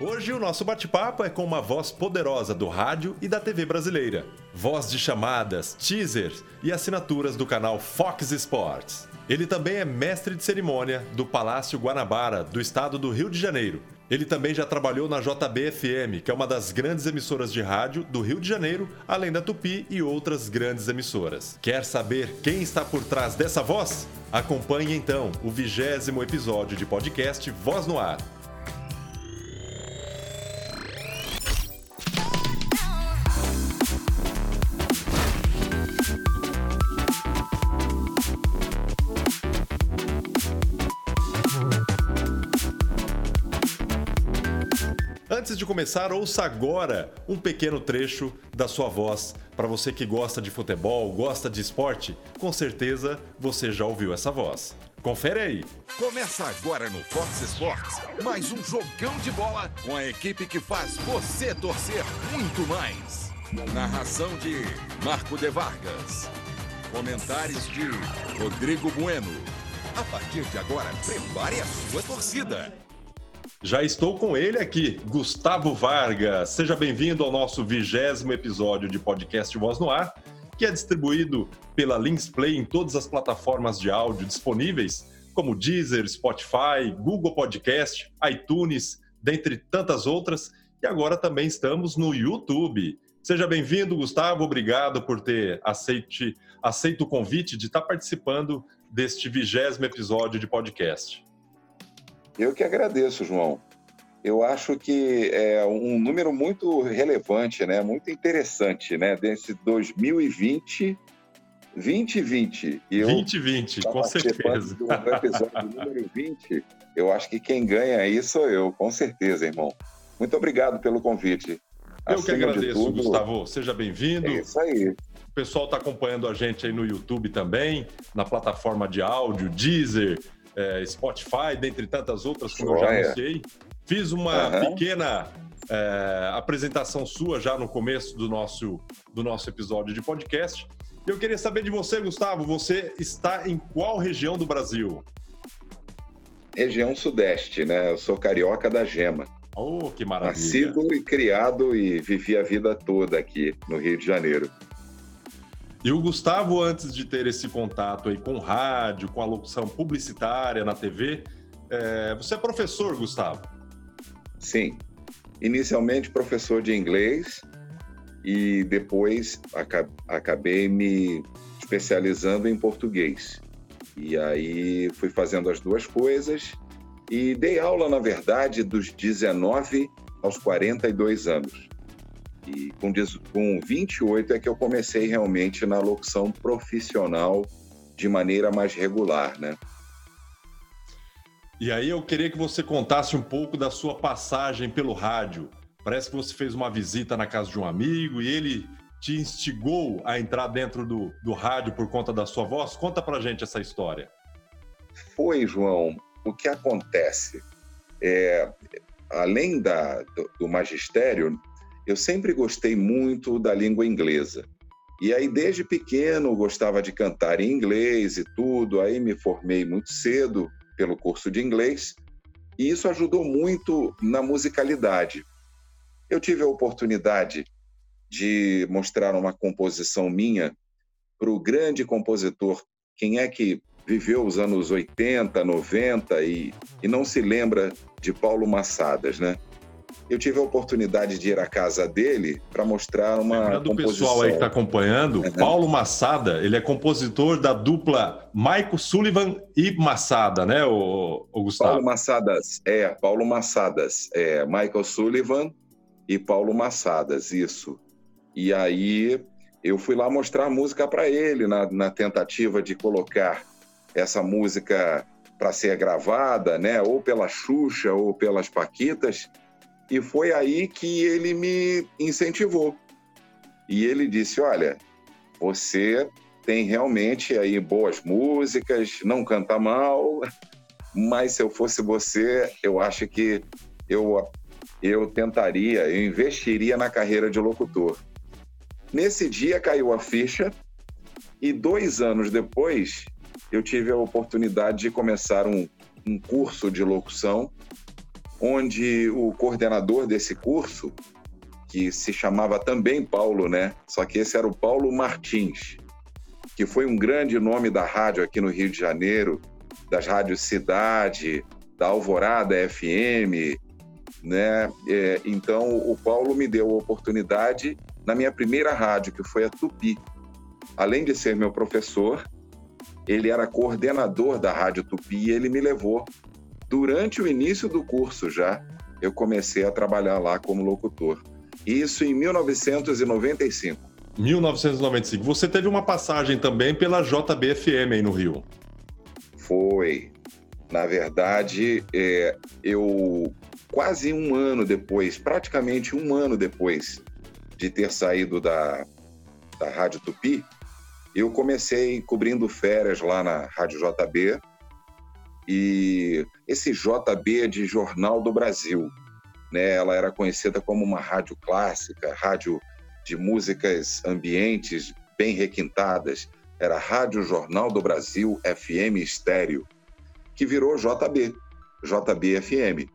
Hoje o nosso bate-papo é com uma voz poderosa do rádio e da TV brasileira. Voz de chamadas, teasers e assinaturas do canal Fox Sports. Ele também é mestre de cerimônia do Palácio Guanabara, do estado do Rio de Janeiro. Ele também já trabalhou na JBFM, que é uma das grandes emissoras de rádio do Rio de Janeiro, além da Tupi e outras grandes emissoras. Quer saber quem está por trás dessa voz? Acompanhe então o vigésimo episódio de podcast Voz no Ar. Começar, ouça agora um pequeno trecho da sua voz. Para você que gosta de futebol, gosta de esporte, com certeza você já ouviu essa voz. Confere aí. Começa agora no Fox Sports, mais um jogão de bola com a equipe que faz você torcer muito mais. Narração de Marco de Vargas. Comentários de Rodrigo Bueno. A partir de agora, prepare a sua torcida. Já estou com ele aqui, Gustavo Vargas. Seja bem-vindo ao nosso vigésimo episódio de podcast Voz no Ar, que é distribuído pela Links Play em todas as plataformas de áudio disponíveis, como Deezer, Spotify, Google Podcast, iTunes, dentre tantas outras. E agora também estamos no YouTube. Seja bem-vindo, Gustavo. Obrigado por ter aceite, aceito o convite de estar participando deste vigésimo episódio de podcast. Eu que agradeço, João. Eu acho que é um número muito relevante, né? Muito interessante, né? Desse 2020, 2020. E 2020, com certeza. Do episódio número 20. Eu acho que quem ganha aí sou eu, com certeza, irmão. Muito obrigado pelo convite. Eu Acima que agradeço, tudo, Gustavo. Seja bem-vindo. É isso aí. O pessoal está acompanhando a gente aí no YouTube também, na plataforma de áudio, Deezer, é, Spotify, dentre tantas outras, como Joia. eu já anunciei. Fiz uma uhum. pequena é, apresentação sua já no começo do nosso, do nosso episódio de podcast. Eu queria saber de você, Gustavo, você está em qual região do Brasil? Região Sudeste, né? Eu sou carioca da Gema. Oh, que maravilha. Nascido e criado e vivi a vida toda aqui no Rio de Janeiro. E o Gustavo, antes de ter esse contato aí com rádio, com a locução publicitária na TV, é... você é professor, Gustavo? Sim. Inicialmente professor de inglês e depois acabei me especializando em português. E aí fui fazendo as duas coisas e dei aula, na verdade, dos 19 aos 42 anos. E com, com 28 é que eu comecei realmente na locução profissional de maneira mais regular, né? E aí eu queria que você contasse um pouco da sua passagem pelo rádio. Parece que você fez uma visita na casa de um amigo e ele te instigou a entrar dentro do, do rádio por conta da sua voz. Conta pra gente essa história. Foi, João. O que acontece? É, além da, do, do magistério, eu sempre gostei muito da língua inglesa. E aí, desde pequeno, gostava de cantar em inglês e tudo. Aí, me formei muito cedo pelo curso de inglês. E isso ajudou muito na musicalidade. Eu tive a oportunidade de mostrar uma composição minha para o grande compositor. Quem é que viveu os anos 80, 90 e, e não se lembra de Paulo Massadas, né? Eu tive a oportunidade de ir à casa dele para mostrar uma Lembrando composição. pessoal aí que está acompanhando, uhum. Paulo Massada, ele é compositor da dupla Michael Sullivan e Massada, né, o, o Gustavo? Paulo Massadas, é, Paulo Massadas, é, Michael Sullivan e Paulo Massadas, isso. E aí eu fui lá mostrar a música para ele, na, na tentativa de colocar essa música para ser gravada, né, ou pela Xuxa ou pelas Paquitas, e foi aí que ele me incentivou. E ele disse: Olha, você tem realmente aí boas músicas, não canta mal, mas se eu fosse você, eu acho que eu, eu tentaria, eu investiria na carreira de locutor. Nesse dia caiu a ficha e dois anos depois eu tive a oportunidade de começar um, um curso de locução onde o coordenador desse curso, que se chamava também Paulo, né? Só que esse era o Paulo Martins, que foi um grande nome da rádio aqui no Rio de Janeiro, das rádios Cidade, da Alvorada FM, né? É, então o Paulo me deu a oportunidade na minha primeira rádio, que foi a Tupi. Além de ser meu professor, ele era coordenador da Rádio Tupi e ele me levou. Durante o início do curso já, eu comecei a trabalhar lá como locutor. Isso em 1995. 1995. Você teve uma passagem também pela JBFM aí no Rio. Foi. Na verdade, é, eu quase um ano depois, praticamente um ano depois de ter saído da, da Rádio Tupi, eu comecei cobrindo férias lá na Rádio JB e esse JB é de Jornal do Brasil, né? Ela era conhecida como uma rádio clássica, rádio de músicas ambientes bem requintadas. Era Rádio Jornal do Brasil FM Estéreo, que virou JB, JB FM,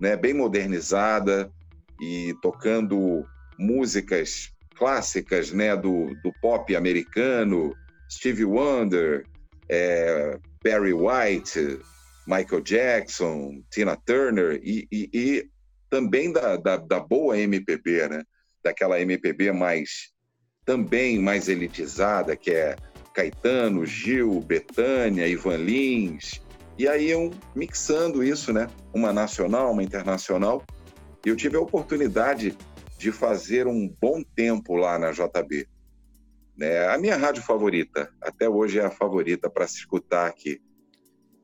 né? Bem modernizada e tocando músicas clássicas né, do, do pop americano, Stevie Wonder, é, Barry White, Michael Jackson, Tina Turner e, e, e também da, da, da, boa MPB, né? Daquela MPB mais também mais elitizada, que é Caetano, Gil, Betânia, Ivan Lins. E aí eu mixando isso, né? Uma nacional, uma internacional. E eu tive a oportunidade de fazer um bom tempo lá na JB. Né? A minha rádio favorita, até hoje é a favorita para se escutar aqui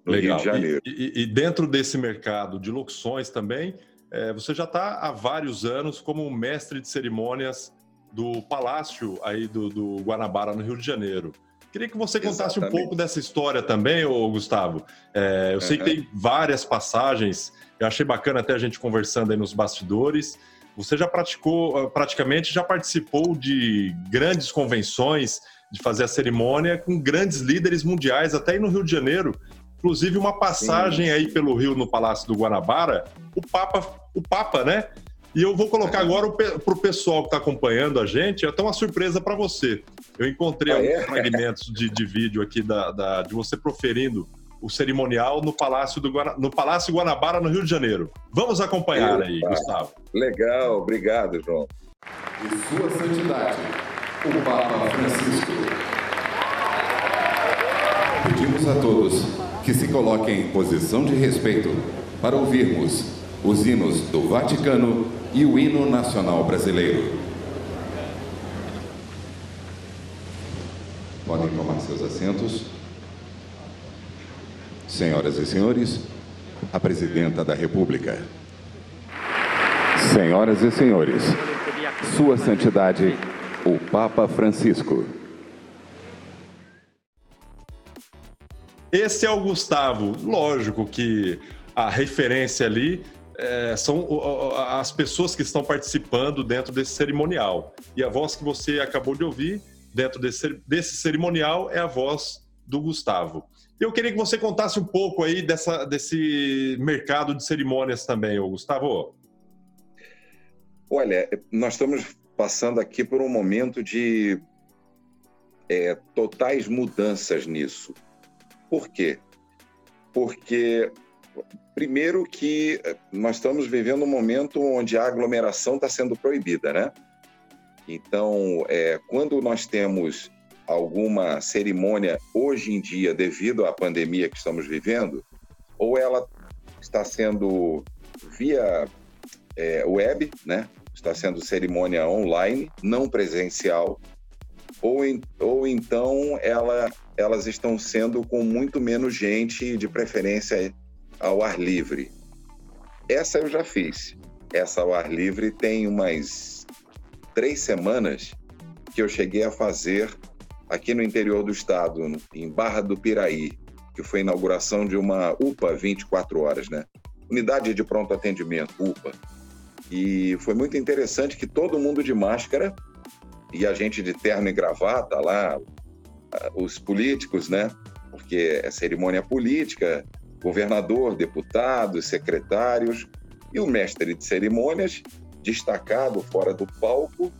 no Legal. Rio de Janeiro. E, e, e dentro desse mercado de locuções também, é, você já está há vários anos como mestre de cerimônias do Palácio aí do, do, Guanabara, no Rio de Janeiro. Queria que você contasse Exatamente. um pouco dessa história também, ô Gustavo. É, eu uhum. sei que tem várias passagens, eu achei bacana até a gente conversando aí nos bastidores. Você já praticou, ah, praticamente já participou de grandes convenções, de fazer a cerimônia com grandes líderes mundiais, até aí no Rio de Janeiro. Inclusive uma passagem Sim. aí pelo Rio no Palácio do Guanabara, o Papa, o Papa, né? E eu vou colocar é. agora para o pessoal que está acompanhando a gente, até uma surpresa para você. Eu encontrei ah, alguns é? fragmentos de, de vídeo aqui da, da, de você proferindo o cerimonial no Palácio, do Guana... no Palácio Guanabara, no Rio de Janeiro. Vamos acompanhar aí, Gustavo. Legal, obrigado, João. E Sua Santidade, o Papa Francisco. Pedimos a todos que se coloquem em posição de respeito para ouvirmos os hinos do Vaticano e o hino nacional brasileiro. Podem tomar seus assentos. Senhoras e senhores, a Presidenta da República. Senhoras e senhores, Sua Santidade, o Papa Francisco. Esse é o Gustavo. Lógico que a referência ali é, são as pessoas que estão participando dentro desse cerimonial. E a voz que você acabou de ouvir dentro desse, desse cerimonial é a voz do Gustavo. Eu queria que você contasse um pouco aí dessa, desse mercado de cerimônias também, Gustavo. Olha, nós estamos passando aqui por um momento de é, totais mudanças nisso. Por quê? Porque, primeiro, que nós estamos vivendo um momento onde a aglomeração está sendo proibida, né? Então, é, quando nós temos alguma cerimônia hoje em dia, devido à pandemia que estamos vivendo, ou ela está sendo via é, web, né? está sendo cerimônia online, não presencial, ou, em, ou então ela, elas estão sendo com muito menos gente, de preferência ao ar livre. Essa eu já fiz. Essa ao ar livre tem umas três semanas que eu cheguei a fazer aqui no interior do estado, em Barra do Piraí, que foi a inauguração de uma UPA 24 horas, né? Unidade de Pronto Atendimento, UPA. E foi muito interessante que todo mundo de máscara e a gente de terno e gravata lá, os políticos, né? Porque é cerimônia política, governador, deputados, secretários e o mestre de cerimônias, destacado fora do palco,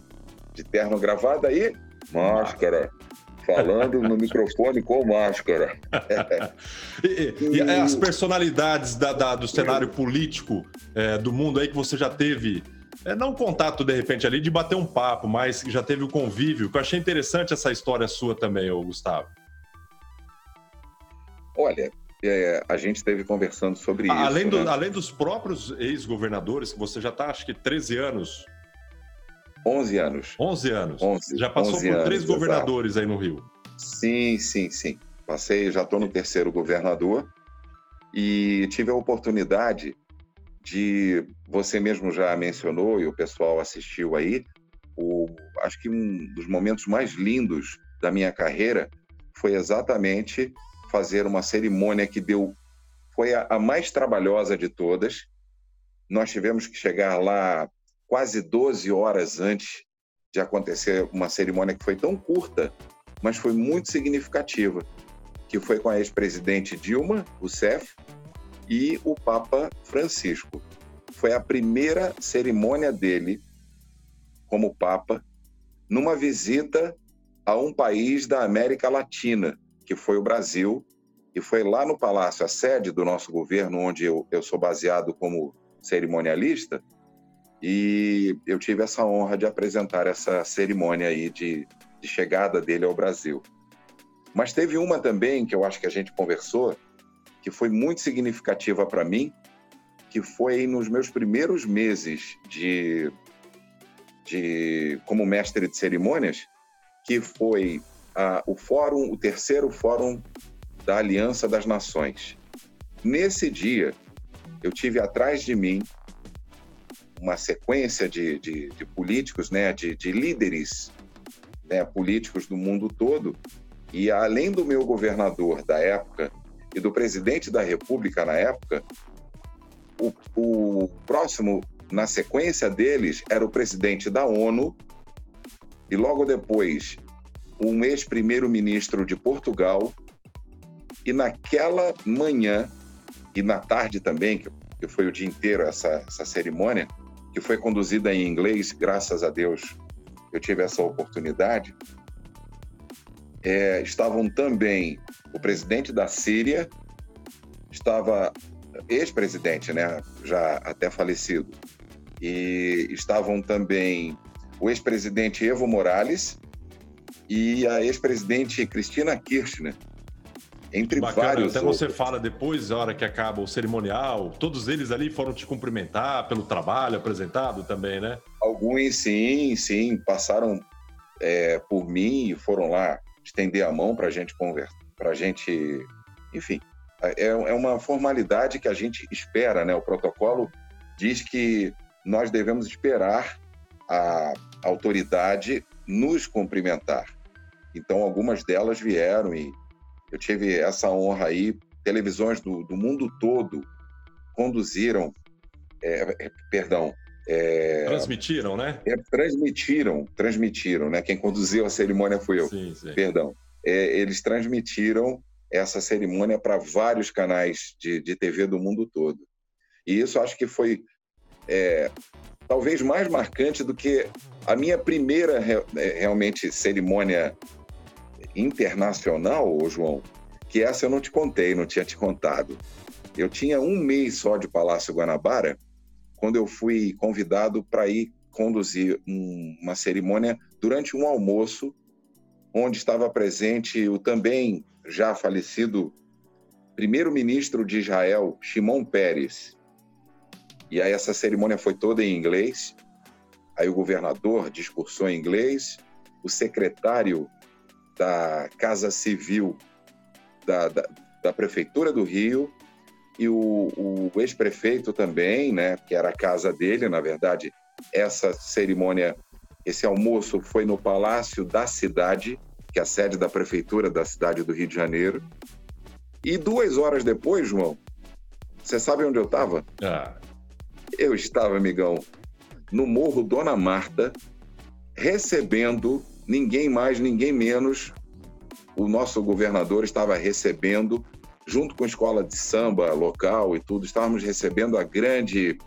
de terno gravado aí, máscara, falando no microfone com máscara. e, e, e, as personalidades da, da, do cenário político é, do mundo aí que você já teve, é, não contato de repente ali de bater um papo, mas já teve o convívio, que eu achei interessante essa história sua também, ô Gustavo. Olha, é, a gente esteve conversando sobre além isso. Do, né? Além dos próprios ex-governadores, que você já está, acho que 13 anos 11 anos. 11 anos. 11, já passou por anos, três governadores exato. aí no Rio. Sim, sim, sim. Passei, já estou no terceiro governador e tive a oportunidade de, você mesmo já mencionou e o pessoal assistiu aí, o, acho que um dos momentos mais lindos da minha carreira foi exatamente fazer uma cerimônia que deu, foi a, a mais trabalhosa de todas. Nós tivemos que chegar lá quase 12 horas antes de acontecer uma cerimônia que foi tão curta, mas foi muito significativa, que foi com a ex-presidente Dilma Rousseff e o Papa Francisco. Foi a primeira cerimônia dele como Papa numa visita a um país da América Latina, que foi o Brasil, e foi lá no Palácio, a sede do nosso governo, onde eu, eu sou baseado como cerimonialista, e eu tive essa honra de apresentar essa cerimônia aí de, de chegada dele ao Brasil. Mas teve uma também que eu acho que a gente conversou, que foi muito significativa para mim, que foi nos meus primeiros meses de, de como mestre de cerimônias, que foi a, o fórum, o terceiro fórum da Aliança das Nações. Nesse dia, eu tive atrás de mim uma sequência de, de, de políticos, né, de, de líderes né, políticos do mundo todo, e além do meu governador da época e do presidente da República na época, o, o próximo na sequência deles era o presidente da ONU e logo depois um ex-primeiro-ministro de Portugal. E naquela manhã e na tarde também, que foi o dia inteiro essa, essa cerimônia, que foi conduzida em inglês, graças a Deus eu tive essa oportunidade, é, estavam também o presidente da Síria, estava ex-presidente, né, já até falecido, e estavam também o ex-presidente Evo Morales e a ex-presidente Cristina Kirchner, entre Bacana, vários. Até outros. você fala depois, a hora que acaba o cerimonial, todos eles ali foram te cumprimentar pelo trabalho apresentado também, né? Alguns sim, sim, passaram é, por mim e foram lá estender a mão para a gente conversar, para a gente, enfim, é, é uma formalidade que a gente espera, né? O protocolo diz que nós devemos esperar a autoridade nos cumprimentar. Então, algumas delas vieram e eu tive essa honra aí. Televisões do, do mundo todo conduziram, é, é, perdão, é, Transmitiram, né? é, transmitiram, transmitiram, né? Quem conduziu a cerimônia fui eu. Sim, sim. Perdão. É, eles transmitiram essa cerimônia para vários canais de, de TV do mundo todo. E isso acho que foi é, talvez mais marcante do que a minha primeira é, realmente cerimônia internacional, ô João, que essa eu não te contei, não tinha te contado. Eu tinha um mês só de Palácio Guanabara quando eu fui convidado para ir conduzir um- uma cerimônia durante um almoço onde estava presente o também já falecido primeiro-ministro de Israel, Shimon Peres. E aí essa cerimônia foi toda em inglês. Aí o governador discursou em inglês, o secretário da Casa Civil da, da, da Prefeitura do Rio e o, o ex-prefeito também, né, que era a casa dele, na verdade, essa cerimônia, esse almoço foi no Palácio da Cidade, que é a sede da Prefeitura da cidade do Rio de Janeiro. E duas horas depois, João, você sabe onde eu estava? Ah, Eu estava, amigão, no Morro Dona Marta, recebendo ninguém mais, ninguém menos. O nosso governador estava recebendo junto com a escola de samba local e tudo, estávamos recebendo a grande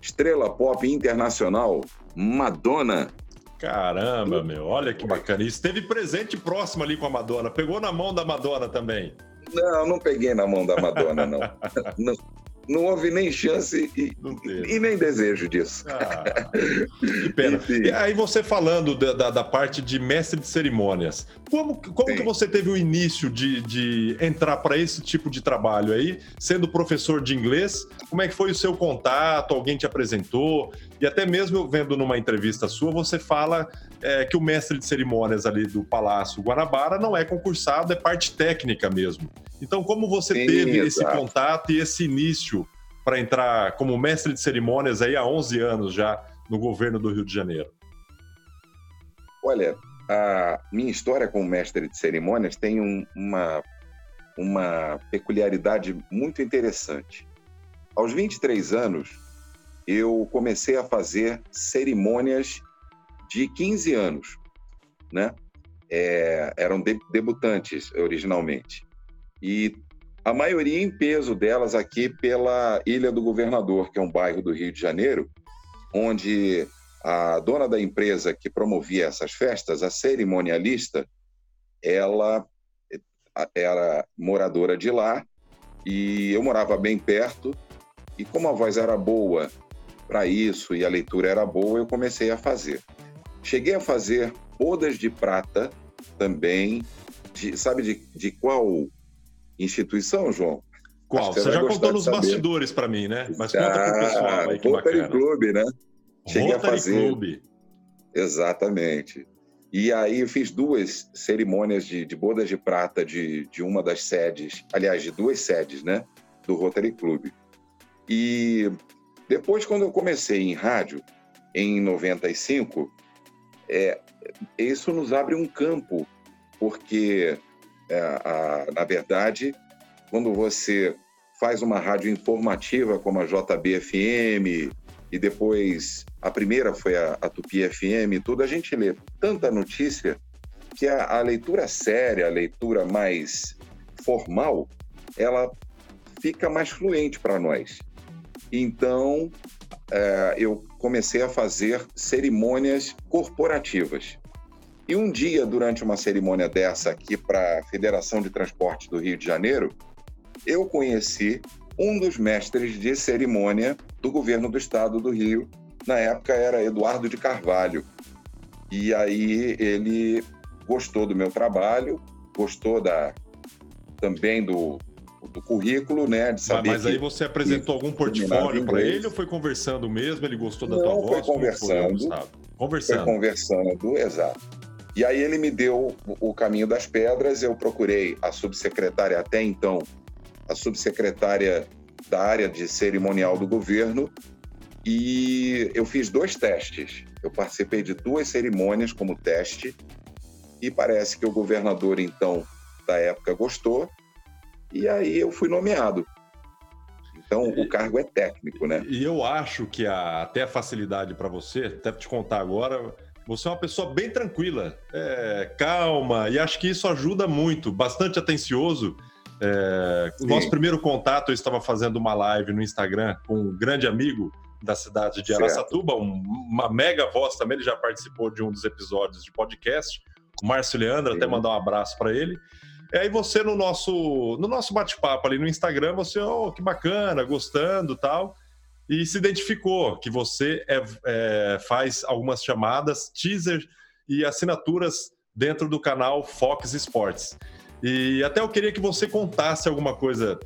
estrela pop internacional, Madonna. Caramba, meu, olha que bacana. Esteve presente próximo ali com a Madonna. Pegou na mão da Madonna também. Não, não peguei na mão da Madonna, não. não não houve nem chance e, e nem desejo disso. Ah, que pena. E aí você falando da, da, da, parte de mestre de cerimônias, como, como que você teve o início de, de entrar para esse tipo de trabalho aí, sendo professor de inglês? Como é que foi o seu contato? Alguém te apresentou? E até mesmo vendo numa entrevista sua, você fala é, que o mestre de cerimônias ali do Palácio Guanabara não é concursado, é parte técnica mesmo. Então, como você Sim, teve exato. esse contato e esse início para entrar como mestre de cerimônias aí há 11 anos já no governo do Rio de Janeiro? Olha, a minha história como mestre de cerimônias tem um, uma, uma peculiaridade muito interessante. Aos 23 anos, eu comecei a fazer cerimônias de 15 anos, né? É, eram debutantes originalmente e a maioria em peso delas aqui pela Ilha do Governador, que é um bairro do Rio de Janeiro, onde a dona da empresa que promovia essas festas, a cerimonialista, ela era moradora de lá e eu morava bem perto e como a voz era boa para isso e a leitura era boa, eu comecei a fazer. Cheguei a fazer bodas de prata também, de, sabe de, de qual instituição, João? Qual? Você, você já contou nos bastidores para mim, né? Mas conta ah, pro pessoal aí que Rotary bacana. Clube, né? Cheguei Rotary a fazer. Clube. Exatamente. E aí eu fiz duas cerimônias de, de bodas de prata de, de uma das sedes, aliás, de duas sedes, né? Do Rotary Clube. E depois, quando eu comecei em rádio, em 95, é, isso nos abre um campo, porque é, a, na verdade, quando você faz uma rádio informativa como a JBFM e depois a primeira foi a, a Tupi FM, tudo a gente lê tanta notícia que a, a leitura séria, a leitura mais formal, ela fica mais fluente para nós. Então, é, eu comecei a fazer cerimônias corporativas. E um dia, durante uma cerimônia dessa aqui para a Federação de Transporte do Rio de Janeiro, eu conheci um dos mestres de cerimônia do governo do estado do Rio. Na época era Eduardo de Carvalho. E aí ele gostou do meu trabalho, gostou da também do, do currículo, né? De saber mas, mas aí você apresentou algum portfólio para ele ou foi conversando mesmo? Ele gostou da Não, tua voz? Foi conversando. Foi, conversando. Foi conversando, exato. E aí ele me deu o caminho das pedras, eu procurei a subsecretária até então, a subsecretária da área de cerimonial do governo, e eu fiz dois testes. Eu participei de duas cerimônias como teste, e parece que o governador, então, da época gostou, e aí eu fui nomeado. Então, o cargo é técnico, né? E eu acho que a, até a facilidade para você, até te contar agora, você é uma pessoa bem tranquila, é, calma, e acho que isso ajuda muito, bastante atencioso. É, o nosso primeiro contato, eu estava fazendo uma live no Instagram com um grande amigo da cidade de Araçatuba, um, uma mega voz também, ele já participou de um dos episódios de podcast, o Márcio Leandro, Sim. até mandar um abraço para ele. E aí você no nosso no nosso bate-papo ali no Instagram, você, oh, que bacana, gostando tal e se identificou que você é, é, faz algumas chamadas, teaser e assinaturas dentro do canal Fox Sports. E até eu queria que você contasse alguma coisa,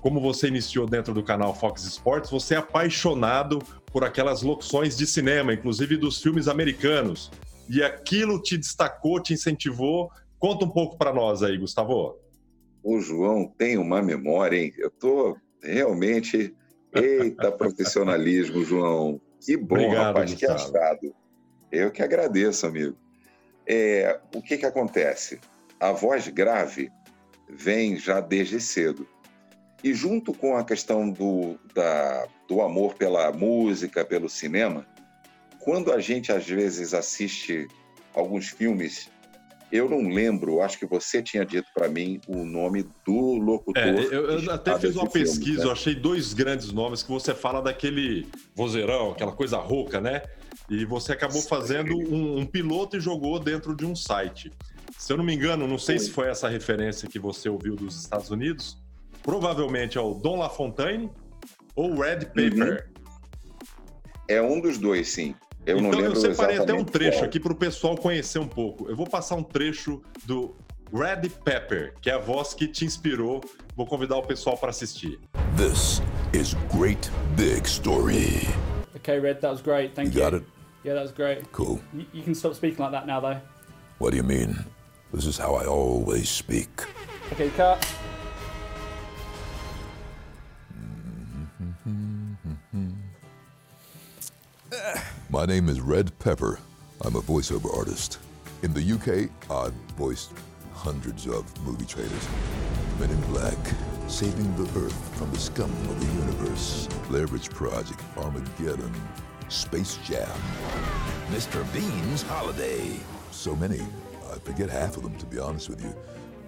como você iniciou dentro do canal Fox Sports, você é apaixonado por aquelas locuções de cinema, inclusive dos filmes americanos. E aquilo te destacou, te incentivou. Conta um pouco para nós aí, Gustavo. O João tem uma memória, hein? Eu tô realmente Eita, profissionalismo, João. Que bom, Obrigado, rapaz, Gustavo. que achado. Eu que agradeço, amigo. É, o que, que acontece? A voz grave vem já desde cedo. E junto com a questão do, da, do amor pela música, pelo cinema, quando a gente às vezes assiste alguns filmes Eu não lembro, acho que você tinha dito para mim o nome do locutor. É, eu, eu até fiz uma pesquisa, filme, né? eu achei dois grandes nomes que você fala daquele vozeirão, aquela coisa rouca, né? E você acabou fazendo um, um, piloto e jogou dentro de um site. Se eu não me engano, não sei se foi essa referência que você ouviu dos Estados Unidos, provavelmente é o Don LaFontaine ou Red Paper. Uhum. É um dos dois, sim. Eu então, não lembro eu separei até um trecho qual. aqui para o pessoal conhecer um pouco. Eu vou passar um trecho do Red Pepper, que é a voz que te inspirou. Vou convidar o pessoal para assistir. This is great big story. Okay, Red, that was great. Thank you. You got it? Yeah, that was great. Cool. You, you can stop speaking like that now, though. What do you mean? This is how I always speak. Okay, cut. My name is Red Pepper. I'm a voiceover artist. In the UK, I've voiced hundreds of movie trailers. Men in Black, Saving the Earth from the Scum of the Universe, Witch Project, Armageddon, Space Jam, Mr. Bean's Holiday. So many, I forget half of them to be honest with you.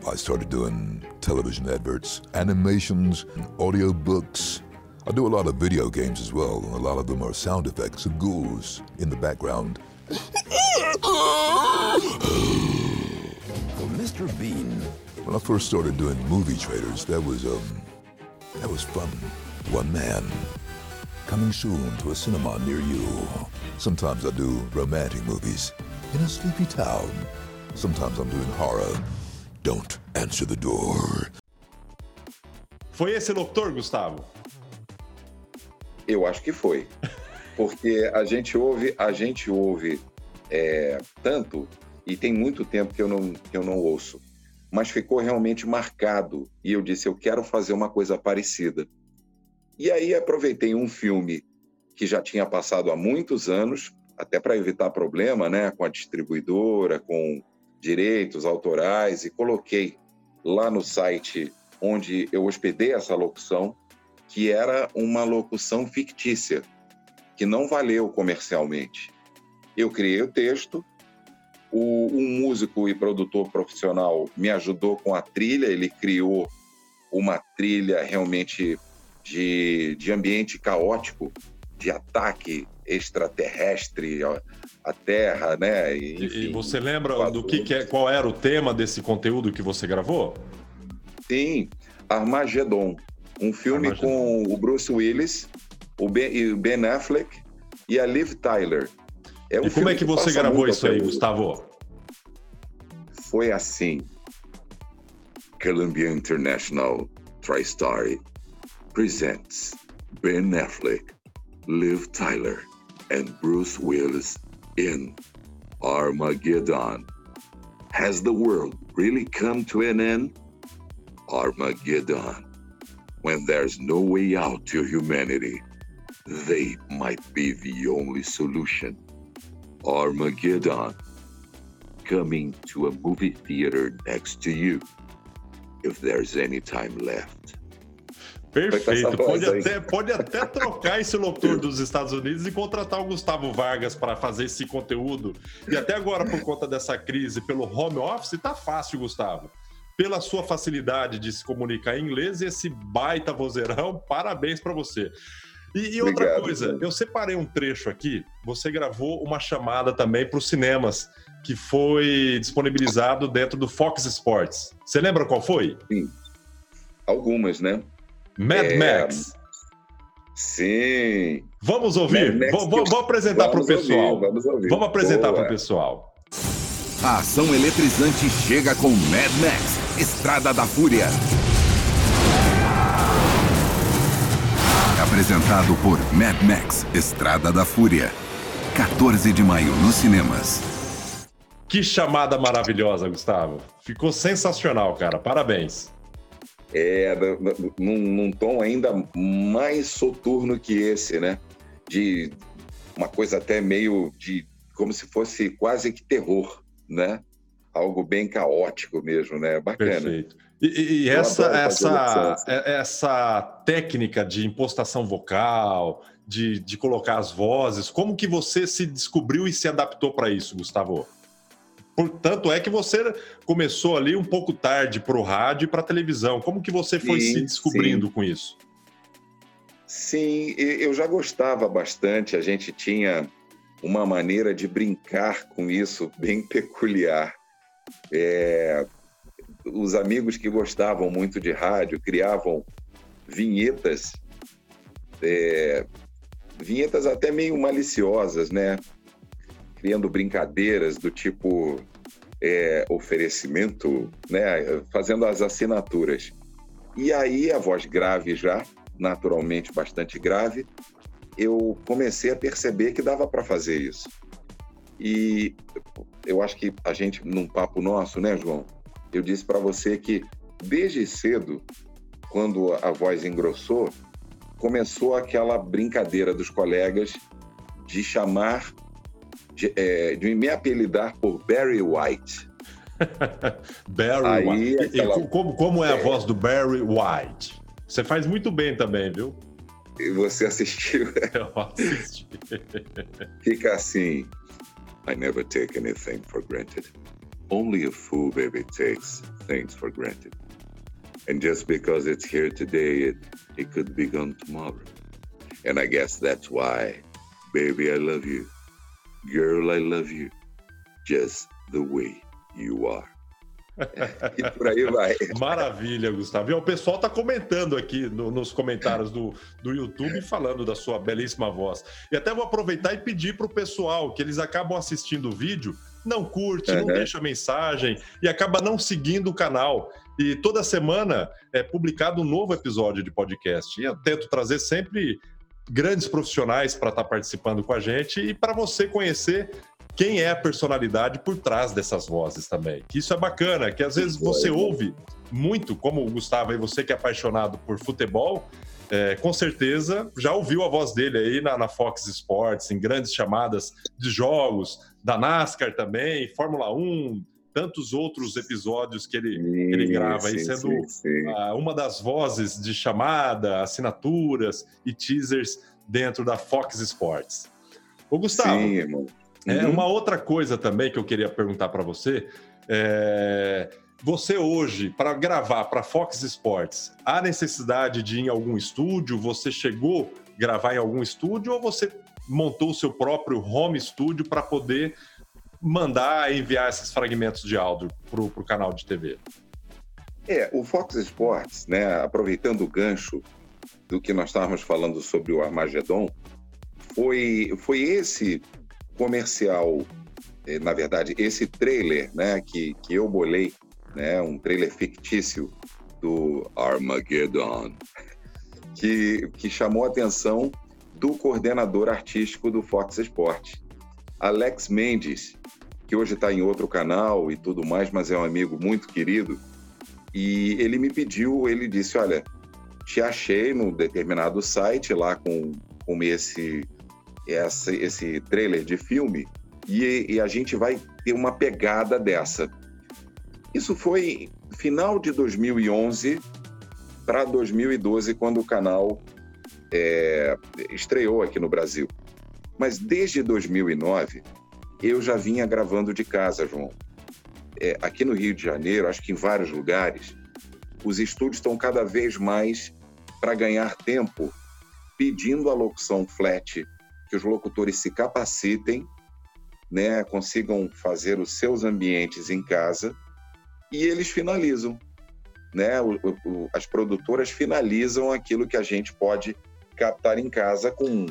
I started doing television adverts, animations, audiobooks, I do a lot of video games as well, and a lot of them are sound effects of ghouls in the background. For Mr. Bean. When I first started doing movie trailers, that was, um, that was fun. One man. Coming soon to a cinema near you. Sometimes I do romantic movies in a sleepy town. Sometimes I'm doing horror. Don't answer the door. Foi esse locutor, Gustavo? Eu acho que foi. Porque a gente ouve, a gente ouve é, tanto, e tem muito tempo que eu, não, que eu não ouço, mas ficou realmente marcado. E eu disse, eu quero fazer uma coisa parecida. E aí aproveitei um filme que já tinha passado há muitos anos, até para evitar problema né, com a distribuidora, com direitos autorais, e coloquei lá no site onde eu hospedei essa locução, que era uma locução fictícia, que não valeu comercialmente. Eu criei o texto, o, um músico e produtor profissional me ajudou com a trilha, ele criou uma trilha realmente de, de ambiente caótico, de ataque extraterrestre à Terra, né? Enfim, e você lembra do que, que é, qual era o tema desse conteúdo que você gravou? Sim, Armagedon. Um filme com o Bruce Willis, o Ben, o ben Affleck e a Liv Tyler. É um e como é que, que você gravou isso aí, Gustavo? Foi assim. Columbia International TriStar presents Ben Affleck, Liv Tyler, and Bruce Willis in Armageddon. Has the world really come to an end? Armageddon. When there's no way out to humanity, they might be the only solution. Armageddon, coming to a movie theater next to you, if there's any time left. Perfeito. Pode até, pode até trocar esse locutor dos Estados Unidos e contratar o Gustavo Vargas para fazer esse conteúdo. E até agora, por conta dessa crise pelo home office, tá fácil, Gustavo pela sua facilidade de se comunicar em inglês e esse baita vozeirão. Parabéns para você. E, e outra Obrigado, coisa, eu separei um trecho aqui. Você gravou uma chamada também para os cinemas, que foi disponibilizado dentro do Fox Sports. Você lembra qual foi? Sim. Algumas, né? Mad é... Max. Sim. Vamos ouvir? Vou, vou, vou, apresentar para o pessoal. Ouvir, vamos ouvir. Vamos apresentar para o pessoal. A ação eletrizante chega com Mad Max Estrada da Fúria. Apresentado por Mad Max Estrada da Fúria. 14 de maio nos cinemas. Que chamada maravilhosa, Gustavo. Ficou sensacional, cara. Parabéns. É, num, num tom ainda mais soturno que esse, né? De uma coisa até meio de. como se fosse quase que terror, né? algo bem caótico mesmo, né? Bacana. Perfeito. E, e essa, essa, é, essa técnica de impostação vocal, de, de colocar as vozes, como que você se descobriu e se adaptou para isso, Gustavo? Portanto, é que você começou ali um pouco tarde para o rádio e para a televisão. Como que você foi Sim, se descobrindo sim. com isso? Sim, eu já gostava bastante. A gente tinha uma maneira de brincar com isso bem peculiar. É, os amigos que gostavam muito de rádio criavam vinhetas, é, vinhetas até meio maliciosas, né? Criando brincadeiras do tipo é, oferecimento, né? Fazendo as assinaturas. E aí a voz grave já, naturalmente bastante grave, eu comecei a perceber que dava para fazer isso. E eu acho que a gente, num papo nosso, né, João? Eu disse para você que desde cedo, quando a voz engrossou, começou aquela brincadeira dos colegas de chamar, de, é, de me apelidar por Barry White. Barry Aí, White. Aquela- co- como, como é a É. voz do Barry White? Você faz muito bem também, viu? Você assistiu, Eu assisti. fica assim. I never take anything for granted. Only a fool, baby, takes things for granted. And just because it's here today, it, it could be gone tomorrow. And I guess that's why, baby, I love you. Girl, I love you. Just the way you are. E por aí vai. Maravilha, Gustavo. E o pessoal tá comentando aqui no- nos comentários do, do YouTube, falando da sua belíssima voz. E até vou aproveitar e pedir pro pessoal que eles acabam assistindo o vídeo, não curte, não Uhum. deixa mensagem e acaba não seguindo o canal. E toda semana é publicado um novo episódio de podcast. E eu tento trazer sempre grandes profissionais para estar participando com a gente e para você conhecer quem é a personalidade por trás dessas vozes também. Que isso é bacana, que às vezes você ouve muito, como o Gustavo aí, você que é apaixonado por futebol, é, com certeza já ouviu a voz dele aí na, na Fox Sports, em grandes chamadas de jogos, da NASCAR também, Fórmula 1, tantos outros episódios que ele, ele grava aí, Sim, sendo sim, sim. ah, uma das vozes de chamada, assinaturas e teasers dentro da Fox Sports. Ô, Gustavo, Sim, irmão. É, Uhum. uma outra coisa também que eu queria perguntar para você. é, Você hoje, para gravar para Fox Sports, há necessidade de ir em algum estúdio? Você chegou a gravar em algum estúdio ou você montou o seu próprio home studio para poder mandar e enviar esses fragmentos de áudio para o canal de TV? É, o Fox Sports, né, aproveitando o gancho do que nós estávamos falando sobre o Armagedon, foi, foi esse comercial, eh, na verdade, esse trailer né, que, que eu bolei, né, um trailer fictício do Armageddon, que, que chamou a atenção do coordenador artístico do Fox Sports, Alex Mendes, que hoje está em outro canal e tudo mais, mas é um amigo muito querido. E ele me pediu, ele disse: Olha, te achei num determinado site lá com, com esse, essa, esse trailer de filme e, e a gente vai ter uma pegada dessa. Isso foi final de 2011 para 2012, quando o canal é, estreou aqui no Brasil. Mas desde 2009, eu já vinha gravando de casa, João. É, aqui no Rio de Janeiro, acho que em vários lugares, os estúdios estão cada vez mais para ganhar tempo, pedindo a locução flat, que os locutores se capacitem, né, consigam fazer os seus ambientes em casa e eles finalizam. Né? O, o, as produtoras finalizam aquilo que a gente pode captar em casa com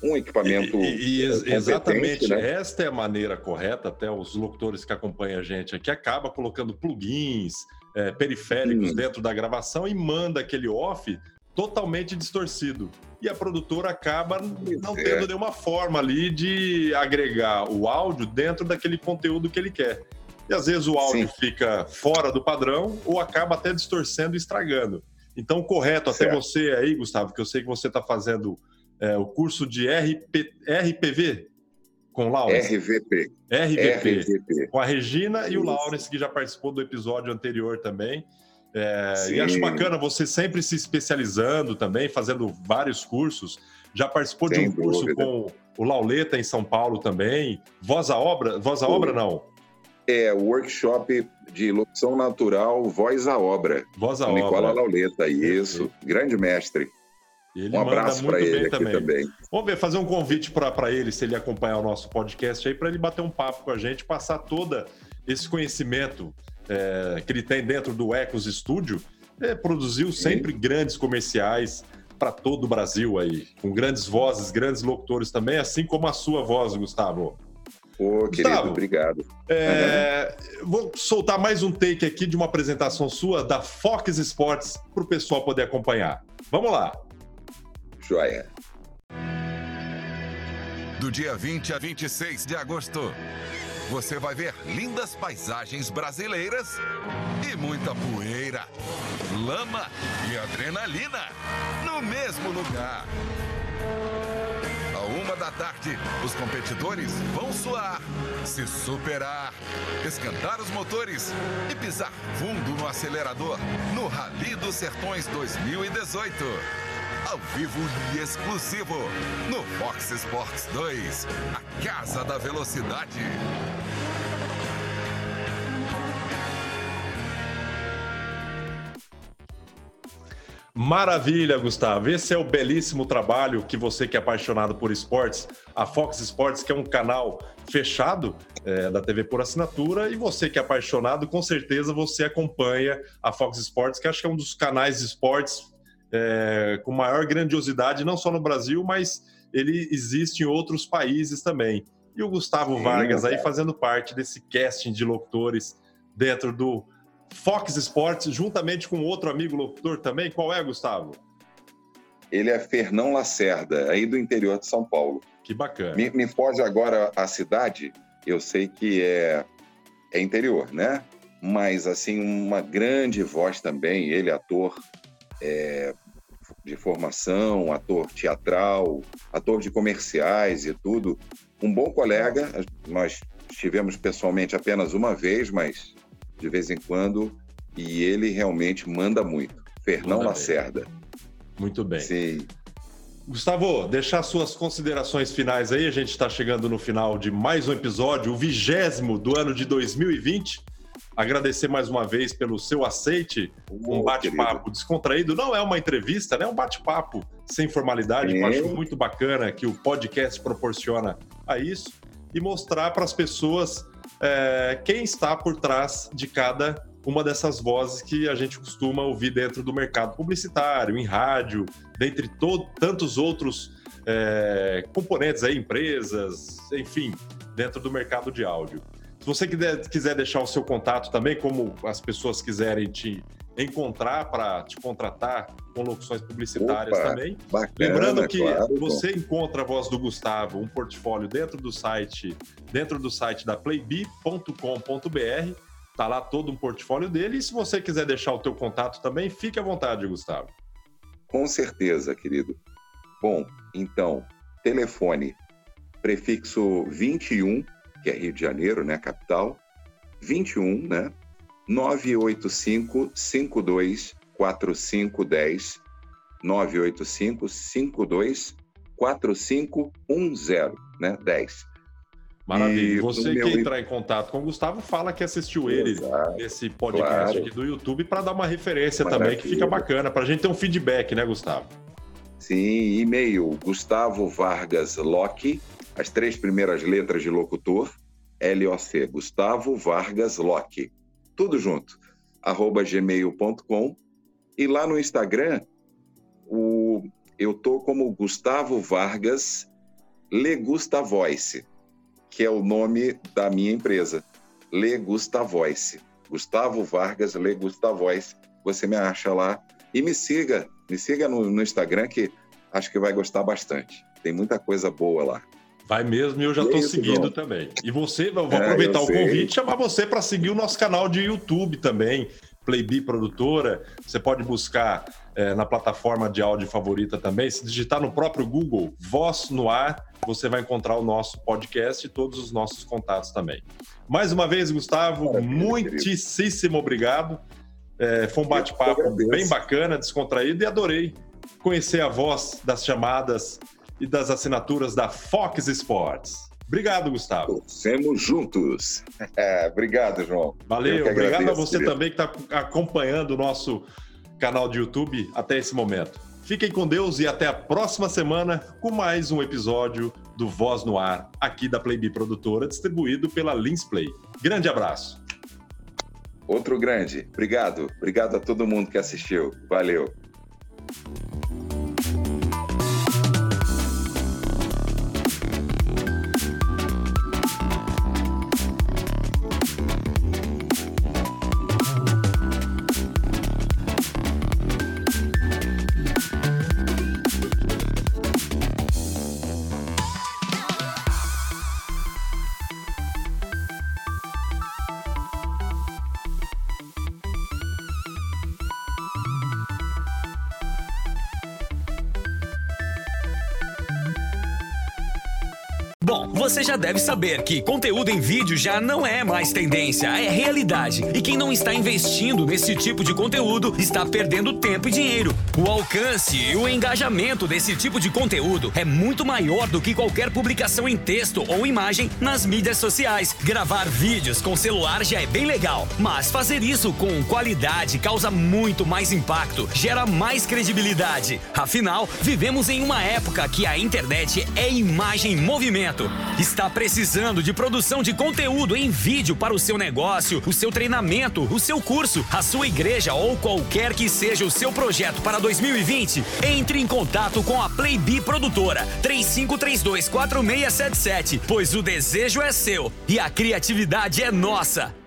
um equipamento. E, e, e exatamente, né? esta é a maneira correta, até os locutores que acompanham a gente aqui acaba colocando plugins, é, periféricos Sim. dentro da gravação e manda aquele off totalmente distorcido. E a produtora acaba não tendo nenhuma forma ali de agregar o áudio dentro daquele conteúdo que ele quer. E às vezes o áudio Sim. fica fora do padrão ou acaba até distorcendo e estragando. Então, correto, até Certo. você aí, Gustavo, que eu sei que você está fazendo é, o curso de RP, RPV com o Laurence. RVP. RVP. RVP. Com a Regina e o Isso. Laurence, que já participou do episódio anterior também. É, e acho bacana você sempre se especializando também, fazendo vários cursos. Já participou de Sem um curso dúvida. com o Lauleta em São Paulo também. Voz à obra? Voz à Foi. obra, não. É, o workshop de locução natural, voz à obra. Voz à o Nicola obra. Lauleta, isso. Grande mestre. Ele Um abraço para ele também. também. Vamos ver, fazer um convite para ele, se ele acompanhar o nosso podcast aí, para ele bater um papo com a gente, passar todo esse conhecimento é, que ele tem dentro do Ecos Studio. É, produziu sempre grandes comerciais para todo o Brasil aí, com grandes vozes, grandes locutores também, assim como a sua voz, Gustavo. Ô, querido, Gustavo. obrigado. É, Vou soltar mais um take aqui de uma apresentação sua da Fox Sports para o pessoal poder acompanhar. Vamos lá. Joia. Do dia 20 a 26 de agosto, você vai ver lindas paisagens brasileiras e muita poeira, lama e adrenalina no mesmo lugar. À uma da tarde, os competidores vão suar, se superar, esquentar os motores e pisar fundo no acelerador no Rally dos Sertões 2018 ao vivo e exclusivo no Fox Sports 2, a Casa da Velocidade. Maravilha, Gustavo. Esse é o belíssimo trabalho que você que é apaixonado por esportes, a Fox Sports, que é um canal fechado é, da TV por assinatura, e você que é apaixonado, com certeza você acompanha a Fox Sports, que acho que é um dos canais de esportes é, com maior grandiosidade, não só no Brasil, mas ele existe em outros países também. E o Gustavo Sim, Vargas aí cara. fazendo parte desse casting de locutores dentro do Fox Sports, juntamente com outro amigo locutor também. Qual é, Gustavo? Ele é Fernão Lacerda, aí do interior de São Paulo. Que bacana. Me, me foge agora a cidade, eu sei que é, é interior, né? Mas, assim, uma grande voz também, ele, ator é, de formação, ator teatral, ator de comerciais e tudo. Um bom colega, nós estivemos pessoalmente apenas uma vez, mas de vez em quando, e ele realmente manda muito. Fernão Manda bem. Lacerda. Muito bem. Sim. Gustavo, deixar suas considerações finais aí. A gente está chegando no final de mais um episódio, o vigésimo do ano de 2020. Agradecer mais uma vez pelo seu aceite, um bate-papo descontraído. Não é uma entrevista, né? É um bate-papo sem formalidade. Eu acho muito bacana que o podcast proporciona a isso e mostrar para as pessoas é, quem está por trás de cada uma dessas vozes que a gente costuma ouvir dentro do mercado publicitário, em rádio, dentre to- tantos outros é, componentes aí, empresas, enfim, dentro do mercado de áudio. Se você quiser, quiser deixar o seu contato também, como as pessoas quiserem te encontrar para te contratar com locuções publicitárias Opa, também. Bacana, Lembrando que claro, você encontra a voz do Gustavo, um portfólio dentro do site, dentro do site da playbi.com.br. Tá lá todo um portfólio dele. E se você quiser deixar o teu contato também, fique à vontade, Gustavo. Com certeza, querido. Bom, então, telefone prefixo 21, que é Rio de Janeiro, né, capital. 21, né? 985 52 4510 985 52 4510, né? 10. Maravilha. E você o que entrar em contato com o Gustavo, fala que assistiu ele Exato. nesse podcast Claro. aqui do YouTube para dar uma referência também, que fica Maravilha. bacana, para a gente ter um feedback, né, Gustavo? Sim, e-mail Gustavo Vargas Locke, as três primeiras letras de locutor, LOC, Gustavo Vargas Locke. Tudo junto, arroba gmail.com. E lá no Instagram, o, eu tô como Gustavo Vargas Legusta Voice, que é o nome da minha empresa. Legusta Voice. Gustavo Vargas Legusta Voice. Você me acha lá e me siga, me siga no, no Instagram que acho que vai gostar bastante. Tem muita coisa boa lá. Vai mesmo e eu já é estou seguindo João. também. E você, eu vou É, aproveitar o convite e chamar você para seguir o nosso canal de YouTube também, Playbi Produtora. Você pode buscar eh, na plataforma de áudio favorita também. Se digitar no próprio Google Voz no Ar, você vai encontrar o nosso podcast e todos os nossos contatos também. Mais uma vez, Gustavo, Maravilha, muitíssimo obrigado. Eh, foi um bate-papo bem bacana, descontraído e adorei conhecer a voz das chamadas e das assinaturas da Fox Sports. Obrigado, Gustavo. Torcemos juntos. É, obrigado, João. Valeu, obrigado a você querido. também que está acompanhando o nosso canal de YouTube até esse momento. Fiquem com Deus e até a próxima semana com mais um episódio do Voz no Ar, aqui da Playbi Produtora, distribuído pela Linsplay. Grande abraço. Outro grande. Obrigado. Obrigado a todo mundo que assistiu. Valeu. Você já deve saber que conteúdo em vídeo já não é mais tendência, é realidade. E quem não está investindo nesse tipo de conteúdo está perdendo tempo e dinheiro. O alcance e o engajamento desse tipo de conteúdo é muito maior do que qualquer publicação em texto ou imagem nas mídias sociais. Gravar vídeos com celular já é bem legal, mas fazer isso com qualidade causa muito mais impacto, gera mais credibilidade. Afinal, vivemos em uma época que a internet é imagem em movimento. Está precisando de produção de conteúdo em vídeo para o seu negócio, o seu treinamento, o seu curso, a sua igreja ou qualquer que seja o seu projeto para 2020? Entre em contato com a Playbi Produtora 35324677, pois o desejo é seu e a criatividade é nossa.